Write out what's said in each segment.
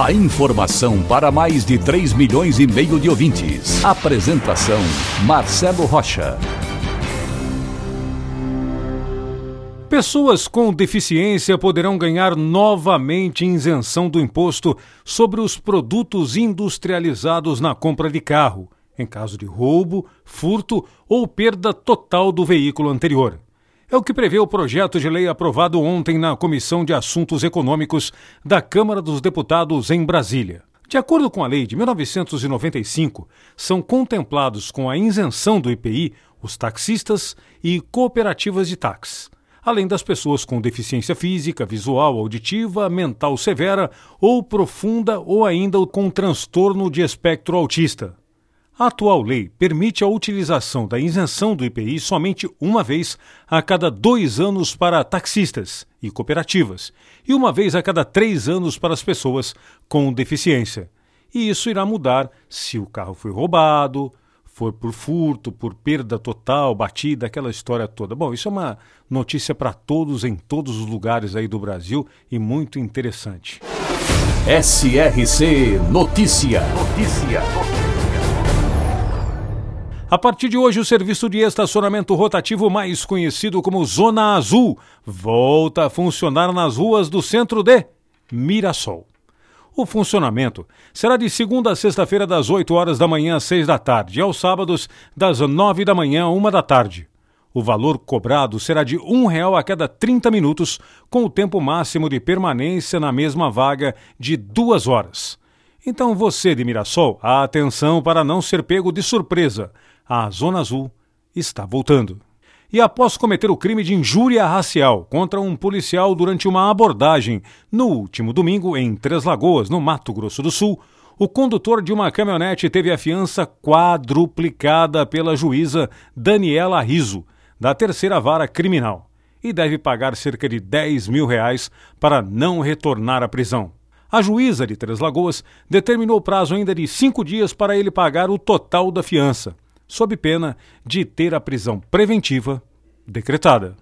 A informação para mais de 3 milhões e meio de ouvintes. Apresentação Marcelo Rocha. Pessoas com deficiência poderão ganhar novamente isenção do imposto sobre os produtos industrializados na compra de carro em caso de roubo, furto ou perda total do veículo anterior. É o que prevê o projeto de lei aprovado ontem na Comissão de Assuntos Econômicos da Câmara dos Deputados em Brasília. De acordo com a lei de 1995, são contemplados com a isenção do IPI os taxistas e cooperativas de táxi, além das pessoas com deficiência física, visual, auditiva, mental severa ou profunda ou ainda com transtorno de espectro autista. A atual lei permite a utilização da isenção do IPI somente uma vez a cada dois anos para taxistas e cooperativas, e uma vez a cada três anos para as pessoas com deficiência. E isso irá mudar se o carro foi roubado, for por furto, por perda total, batida, aquela história toda. Bom, isso é uma notícia para todos em todos os lugares aí do Brasil e muito interessante. SRC Notícia. Notícia. A partir de hoje, o serviço de estacionamento rotativo, mais conhecido como Zona Azul, volta a funcionar nas ruas do centro de Mirassol. O funcionamento será de segunda a sexta-feira, das 8 horas da manhã às 6 da tarde, e aos sábados, das 9 da manhã à 1 da tarde. O valor cobrado será de um real a cada 30 minutos, com o tempo máximo de permanência na mesma vaga de duas horas. Então você de Mirassol, atenção para não ser pego de surpresa a Zona Azul está voltando. E após cometer o crime de injúria racial contra um policial durante uma abordagem no último domingo em Três Lagoas, no Mato Grosso do Sul, o condutor de uma caminhonete teve a fiança quadruplicada pela juíza Daniela Riso, da terceira vara criminal, e deve pagar cerca de 10 mil reais para não retornar à prisão. A juíza de Três Lagoas determinou prazo ainda de cinco dias para ele pagar o total da fiança sob pena de ter a prisão preventiva decretada.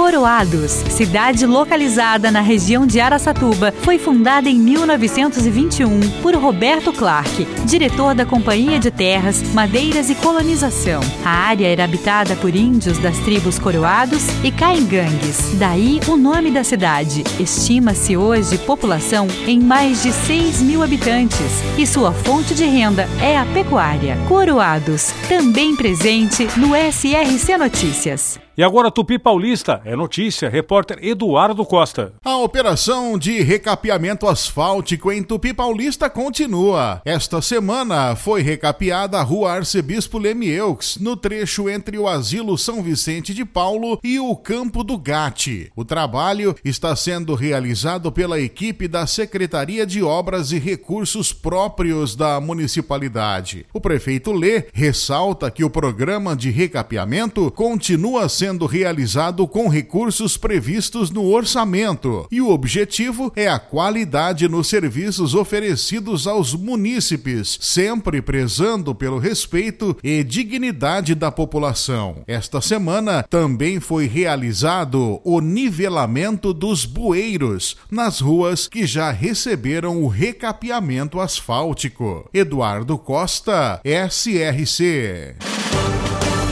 Coroados, cidade localizada na região de Araçatuba, foi fundada em 1921 por Roberto Clark, diretor da Companhia de Terras, Madeiras e Colonização. A área era habitada por índios das tribos Coroados e Caingangues, daí o nome da cidade. Estima-se hoje população em mais de 6 mil habitantes e sua fonte de renda é a pecuária. Coroados, também presente no SRC Notícias. E agora Tupi Paulista, é notícia, repórter Eduardo Costa. A operação de recapeamento asfáltico em Tupi Paulista continua. Esta semana foi recapeada a rua Arcebispo Lemieux, no trecho entre o Asilo São Vicente de Paulo e o Campo do Gate. O trabalho está sendo realizado pela equipe da Secretaria de Obras e Recursos Próprios da municipalidade. O prefeito Lê ressalta que o programa de recapeamento continua sendo sendo realizado com recursos previstos no orçamento e o objetivo é a qualidade nos serviços oferecidos aos munícipes, sempre prezando pelo respeito e dignidade da população. Esta semana também foi realizado o nivelamento dos bueiros nas ruas que já receberam o recapeamento asfáltico. Eduardo Costa, SRC.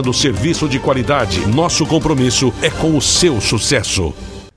oferecendo serviço de qualidade. Nosso compromisso é com o seu sucesso.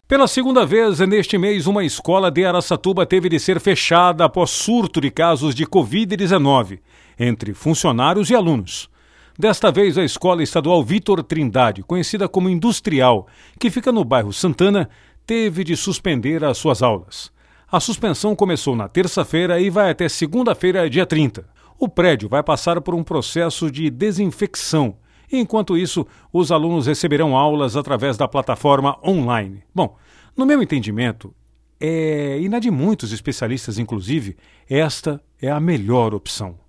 Pela segunda vez neste mês, uma escola de Araçatuba teve de ser fechada após surto de casos de Covid-19 entre funcionários e alunos. Desta vez, a Escola Estadual Vitor Trindade, conhecida como Industrial, que fica no bairro Santana, teve de suspender as suas aulas. A suspensão começou na terça-feira e vai até segunda-feira, dia 30. O prédio vai passar por um processo de desinfecção. Enquanto isso, os alunos receberão aulas através da plataforma online. Bom, no meu entendimento, é, e na de muitos especialistas, inclusive, esta é a melhor opção.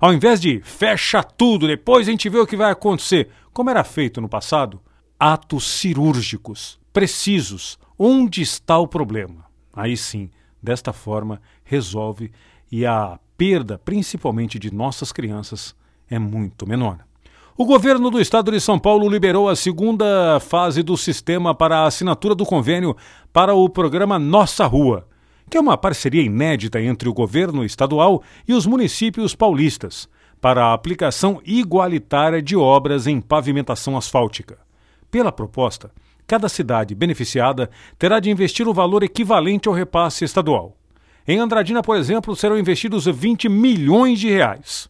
Ao invés de fecha tudo, depois a gente vê o que vai acontecer, como era feito no passado, atos cirúrgicos, precisos, onde está o problema. Aí sim, desta forma, resolve e a perda, principalmente de nossas crianças, é muito menor. O governo do estado de São Paulo liberou a segunda fase do sistema para a assinatura do convênio para o programa Nossa Rua que é uma parceria inédita entre o governo estadual e os municípios paulistas para a aplicação igualitária de obras em pavimentação asfáltica. Pela proposta, cada cidade beneficiada terá de investir o valor equivalente ao repasse estadual. Em Andradina, por exemplo, serão investidos 20 milhões de reais.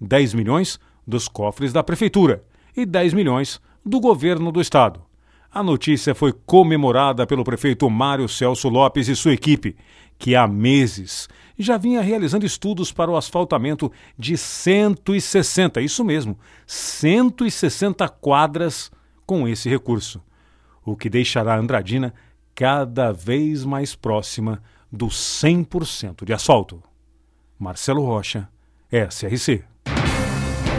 10 milhões dos cofres da prefeitura e 10 milhões do governo do estado. A notícia foi comemorada pelo prefeito Mário Celso Lopes e sua equipe, que há meses já vinha realizando estudos para o asfaltamento de 160, isso mesmo, 160 quadras com esse recurso, o que deixará Andradina cada vez mais próxima do 100% de asfalto. Marcelo Rocha, SRC.